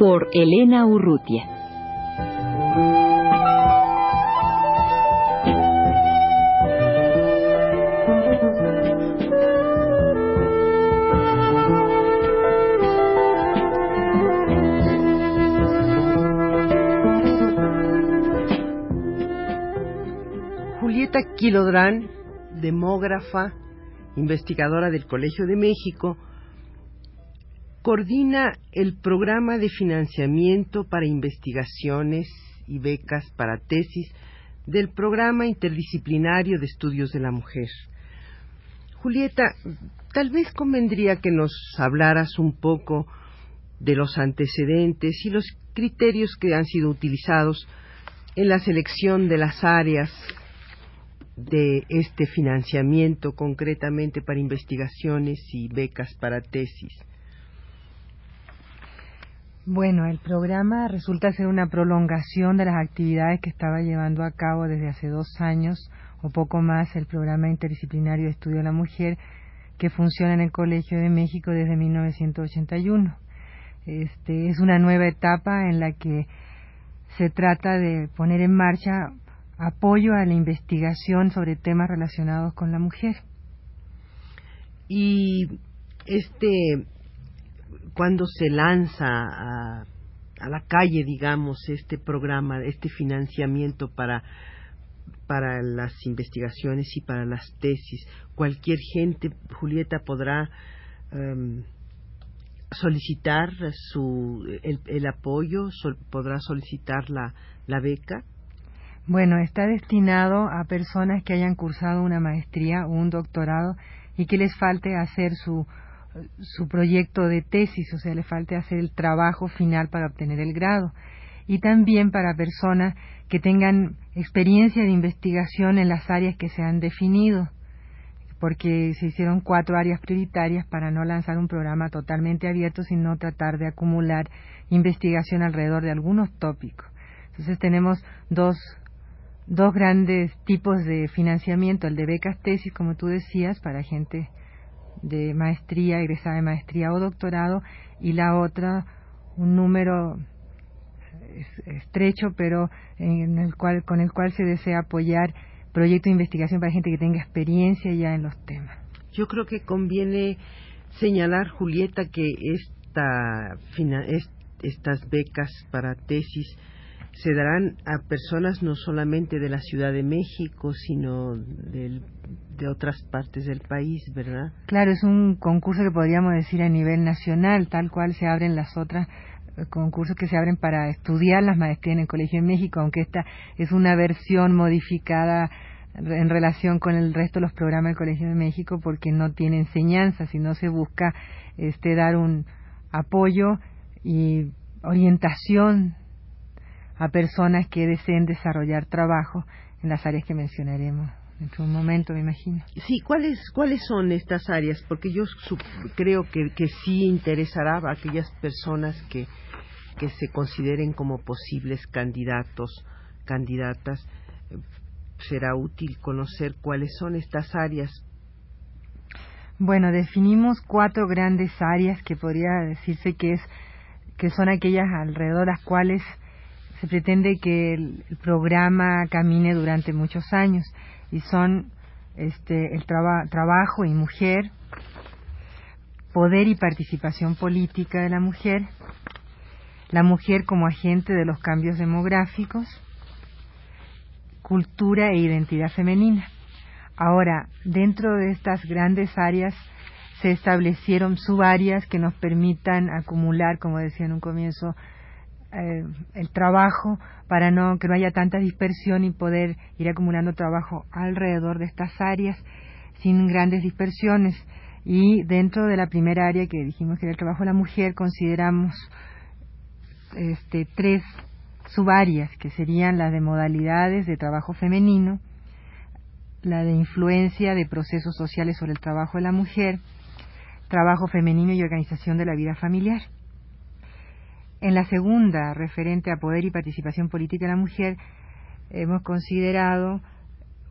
Por Elena Urrutia. Julieta Quilodrán, demógrafa, investigadora del Colegio de México, coordina el programa de financiamiento para investigaciones y becas para tesis del Programa Interdisciplinario de Estudios de la Mujer. Julieta, tal vez convendría que nos hablaras un poco de los antecedentes y los criterios que han sido utilizados en la selección de las áreas de este financiamiento concretamente para investigaciones y becas para tesis. Bueno, el programa resulta ser una prolongación de las actividades que estaba llevando a cabo desde hace dos años o poco más el programa interdisciplinario de estudio de la mujer que funciona en el Colegio de México desde 1981. Este, es una nueva etapa en la que se trata de poner en marcha apoyo a la investigación sobre temas relacionados con la mujer. Y este cuando se lanza a, la calle, digamos, este programa, este financiamiento para para las investigaciones y para las tesis. Cualquier gente, Julieta, podrá em, solicitar su, el, apoyo, podrá solicitar la, la beca. Bueno, está destinado a personas que hayan cursado una maestría o un doctorado y que les falte hacer su su proyecto de tesis, o sea, le falte hacer el trabajo final para obtener el grado. Y también para personas que tengan experiencia de investigación en las áreas que se han definido, porque se hicieron cuatro áreas prioritarias para no lanzar un programa totalmente abierto, sino tratar de acumular investigación alrededor de algunos tópicos. Entonces tenemos dos, dos grandes tipos de financiamiento, el de becas tesis, como tú decías, para gente de maestría, egresada de maestría o doctorado, y la otra un número estrecho, pero en el cual, con el cual se desea apoyar proyectos de investigación para gente que tenga experiencia ya en los temas. Yo creo que conviene señalar, Julieta, que esta, estas becas para tesis se darán a personas no solamente de la Ciudad de México, sino de otras partes del país, ¿verdad? Claro, es un concurso que podríamos decir a nivel nacional, tal cual se abren las otras eh, concursos que se abren para estudiar las maestrías en el Colegio de México, aunque esta es una versión modificada en relación con el resto de los programas del Colegio de México porque no tiene enseñanza, sino se busca este dar un apoyo y orientación a personas que deseen desarrollar trabajo en las áreas que mencionaremos en un momento, me imagino. Sí, ¿cuáles, cuáles son estas áreas? Porque yo creo que, que sí interesará a aquellas personas que, que se consideren como posibles candidatos, candidatas. Será útil conocer cuáles son estas áreas. Bueno, definimos cuatro grandes áreas que podría decirse que es que son aquellas alrededor de las cuales se pretende que el, programa camine durante muchos años y son este, el trabajo y mujer, poder y participación política de la mujer, la mujer como agente de los cambios demográficos, cultura e identidad femenina. Ahora, dentro de estas grandes áreas se establecieron subáreas que nos permitan acumular, como decía en un comienzo, eh, el trabajo para no que no haya tanta dispersión y poder ir acumulando trabajo alrededor de estas áreas sin grandes dispersiones y dentro de la primera área que dijimos que era el trabajo de la mujer consideramos este tres subáreas, que serían las de modalidades de trabajo femenino, la de influencia de procesos sociales sobre el trabajo de la mujer, trabajo femenino y organización de la vida familiar. En la segunda, referente a poder y participación política de la mujer, hemos considerado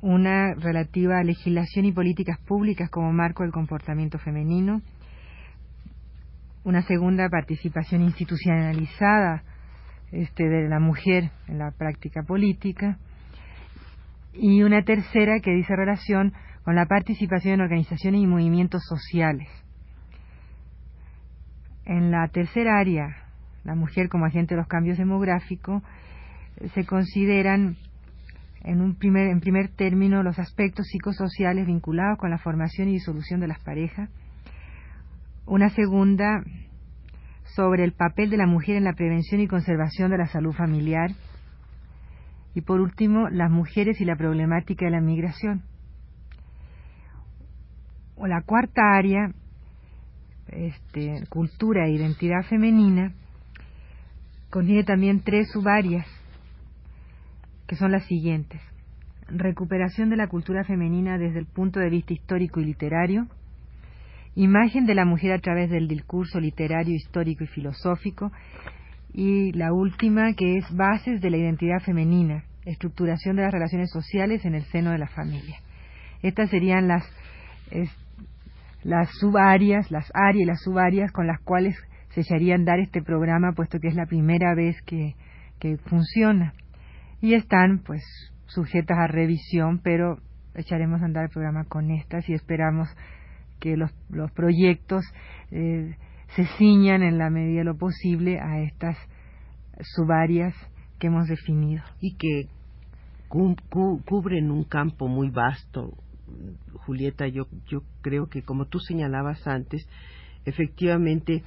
una relativa a legislación y políticas públicas como marco del comportamiento femenino, una segunda participación institucionalizada este, de la mujer en la práctica política y una tercera que dice relación con la participación en organizaciones y movimientos sociales. En la tercera área, la mujer como agente de los cambios demográficos, se consideran en un primer en primer término los aspectos psicosociales vinculados con la formación y disolución de las parejas, una segunda sobre el papel de la mujer en la prevención y conservación de la salud familiar. Y por último, las mujeres y la problemática de la migración. O la cuarta área, este, cultura e identidad femenina, contiene también tres subáreas, que son las siguientes. Recuperación de la cultura femenina desde el punto de vista histórico y literario, imagen de la mujer a través del discurso literario, histórico y filosófico, y la última que es bases de la identidad femenina, estructuración de las relaciones sociales en el seno de la familia. Estas serían las, las subáreas, las áreas y las subáreas con las cuales se echarían dar este programa, puesto que es la primera vez que, que funciona. Y están, pues, sujetas a revisión, pero echaremos a andar el programa con estas y esperamos que los, los proyectos eh, se ciñan en la medida de lo posible a estas subáreas que hemos definido. Y que cubren un campo muy vasto. Julieta, yo, yo creo que como tú señalabas antes, efectivamente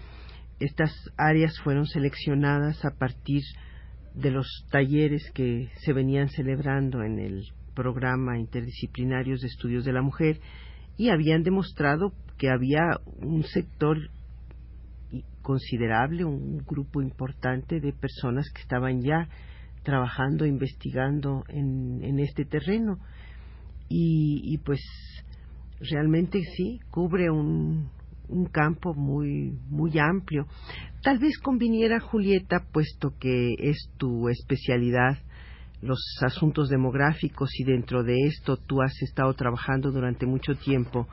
estas áreas fueron seleccionadas a partir de los talleres que se venían celebrando en el programa interdisciplinarios de estudios de la mujer y habían demostrado que había un sector considerable, un grupo importante de personas que estaban ya trabajando, investigando en, este terreno. Y, pues realmente sí, cubre un, un campo muy, muy amplio. Tal vez conviniera, Julieta, puesto que es tu especialidad, los asuntos demográficos y dentro de esto tú has estado trabajando durante mucho tiempo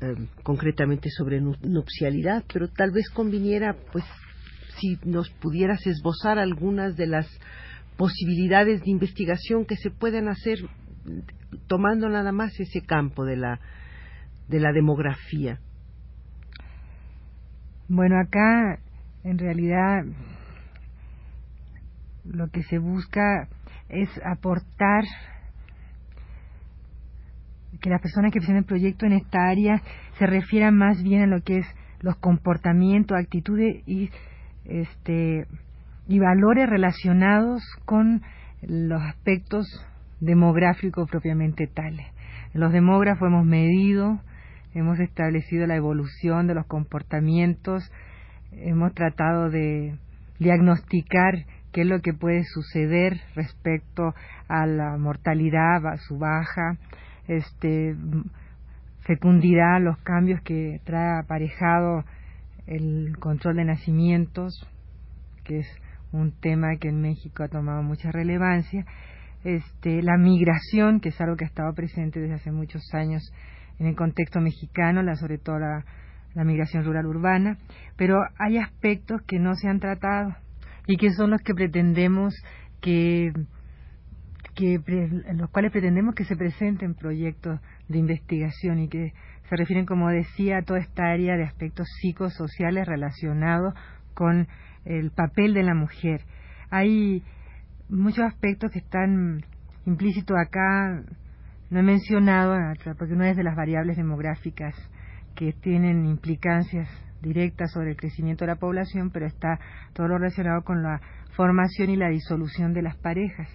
eh, concretamente sobre nupcialidad, pero tal vez conviniera pues si nos pudieras esbozar algunas de las posibilidades de investigación que se pueden hacer tomando nada más ese campo de la de la demografía. Bueno, acá en realidad lo que se busca es aportar que las personas que presenten el proyecto en esta área se refieran más bien a lo que es los comportamientos, actitudes y este y valores relacionados con los aspectos demográficos propiamente tales. Los demógrafos hemos medido, hemos establecido la evolución de los comportamientos, hemos tratado de diagnosticar qué es lo que puede suceder respecto a la mortalidad, su baja, este, fecundidad, los cambios que trae aparejado el control de nacimientos, que es un tema que en México ha tomado mucha relevancia, este, la migración, que es algo que ha estado presente desde hace muchos años en el contexto mexicano, la, sobre todo la, migración rural urbana, pero hay aspectos que no se han tratado y que son los que pretendemos que, que en los cuales pretendemos que se presenten proyectos de investigación y que se refieren, como decía, a toda esta área de aspectos psicosociales relacionados con el papel de la mujer. Hay muchos aspectos que están implícitos acá, no he mencionado, porque no es de las variables demográficas que tienen implicancias directa sobre el crecimiento de la población, pero está todo lo relacionado con la formación y la disolución de las parejas,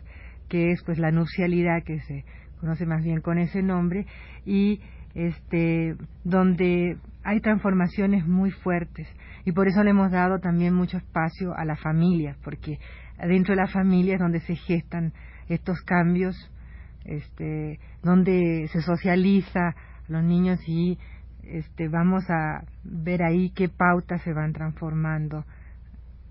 que es pues la nupcialidad que se conoce más bien con ese nombre y este, donde hay transformaciones muy fuertes. Y por eso le hemos dado también mucho espacio a la familia, porque dentro de la familia es donde se gestan estos cambios, este, donde se socializa los niños y este, vamos a ver ahí qué pautas se van transformando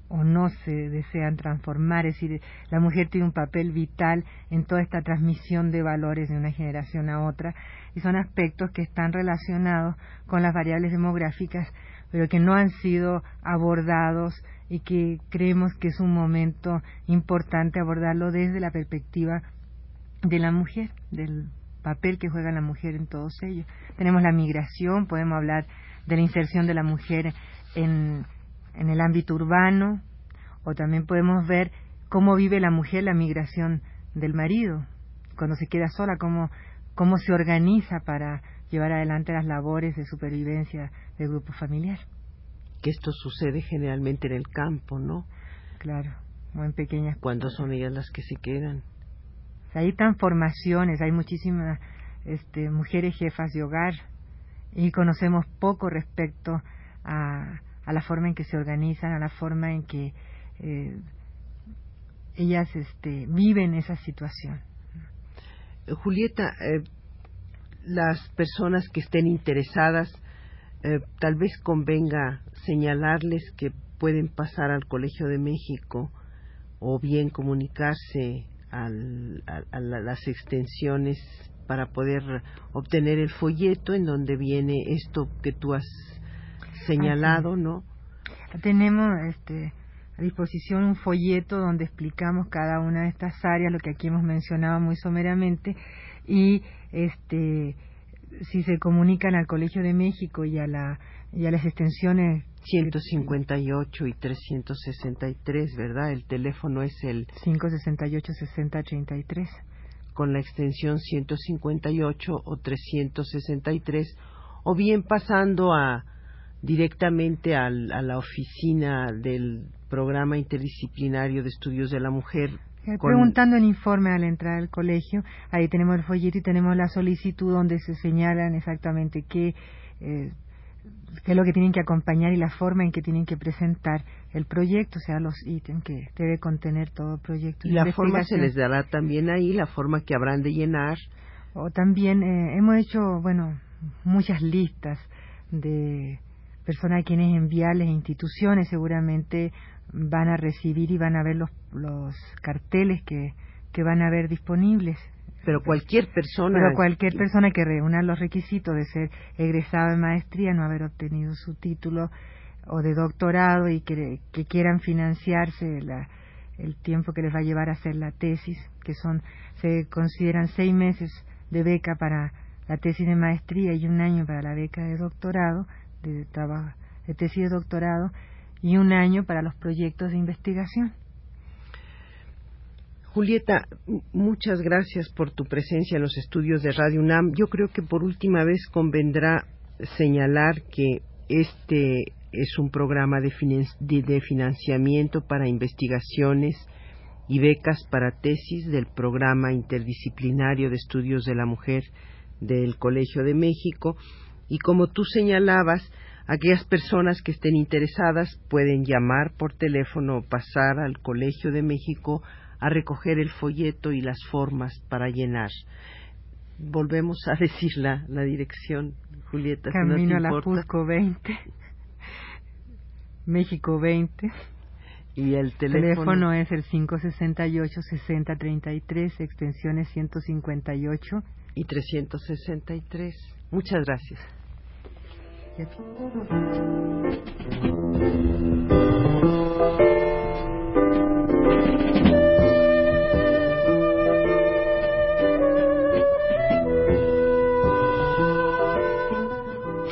o no se desean transformar, es decir, la mujer tiene un papel vital en toda esta transmisión de valores de una generación a otra y son aspectos que están relacionados con las variables demográficas, pero que no han sido abordados y que creemos que es un momento importante abordarlo desde la perspectiva de la mujer, del papel que juega la mujer en todos ellos. Tenemos la migración, podemos hablar de la inserción de la mujer en, en el ámbito urbano, o también podemos ver cómo vive la mujer la migración del marido, cuando se queda sola, cómo, cómo se organiza para llevar adelante las labores de supervivencia del grupo familiar. Que esto sucede generalmente en el campo, ¿no? Claro, o en pequeñas. Cuando son ellas las que se quedan. Hay transformaciones, hay muchísimas este, mujeres jefas de hogar y conocemos poco respecto a, a la forma en que se organizan, a la forma en que eh, ellas este, viven esa situación. Julieta, eh, las personas que estén interesadas, eh, tal vez convenga señalarles que pueden pasar al Colegio de México o bien comunicarse a, las extensiones para poder obtener el folleto en donde viene esto que tú has señalado, ¿no? Tenemos este a disposición un folleto donde explicamos cada una de estas áreas, lo que aquí hemos mencionado muy someramente, y este si se comunican al Colegio de México y a, la, y a las extensiones 158 y 363, ¿verdad? El teléfono es el 568-6033. Con la extensión 158 o 363, o bien pasando a directamente a la oficina del programa interdisciplinario de estudios de la mujer. Eh, preguntando en informe al entrar al colegio, ahí tenemos el folleto y tenemos la solicitud donde se señalan exactamente qué, eh, qué es lo que tienen que acompañar y la forma en que tienen que presentar el proyecto, o sea, los ítems que debe contener todo el proyecto. Y la forma se les dará también ahí, la forma que habrán de llenar. O también eh, hemos hecho, bueno, muchas listas de personas a quienes enviarles instituciones seguramente van a recibir y van a ver los, los carteles que, que van a ver disponibles. Pero cualquier persona. Pero cualquier persona que reúna los requisitos de ser egresado de maestría, no haber obtenido su título o de doctorado y que, que quieran financiarse la, el tiempo que les va a llevar a hacer la tesis, que son, se consideran seis meses de beca para la tesis de maestría y un año para la beca de doctorado, de trabajo, de tesis de doctorado, y un año para los proyectos de investigación. Julieta, muchas gracias por tu presencia en los estudios de Radio UNAM. Yo creo que por última vez convendrá señalar que este es un programa de, de, financiamiento para investigaciones y becas para tesis del programa interdisciplinario de estudios de la mujer del Colegio de México y como tú señalabas, Aquellas personas que estén interesadas pueden llamar por teléfono o pasar al Colegio de México a recoger el folleto y las formas para llenar. Volvemos a decir la, dirección, Julieta. Camino a la Cusco 20, México 20. Y el teléfono, teléfono es el 568-6033, extensiones 158 y 363. Muchas gracias.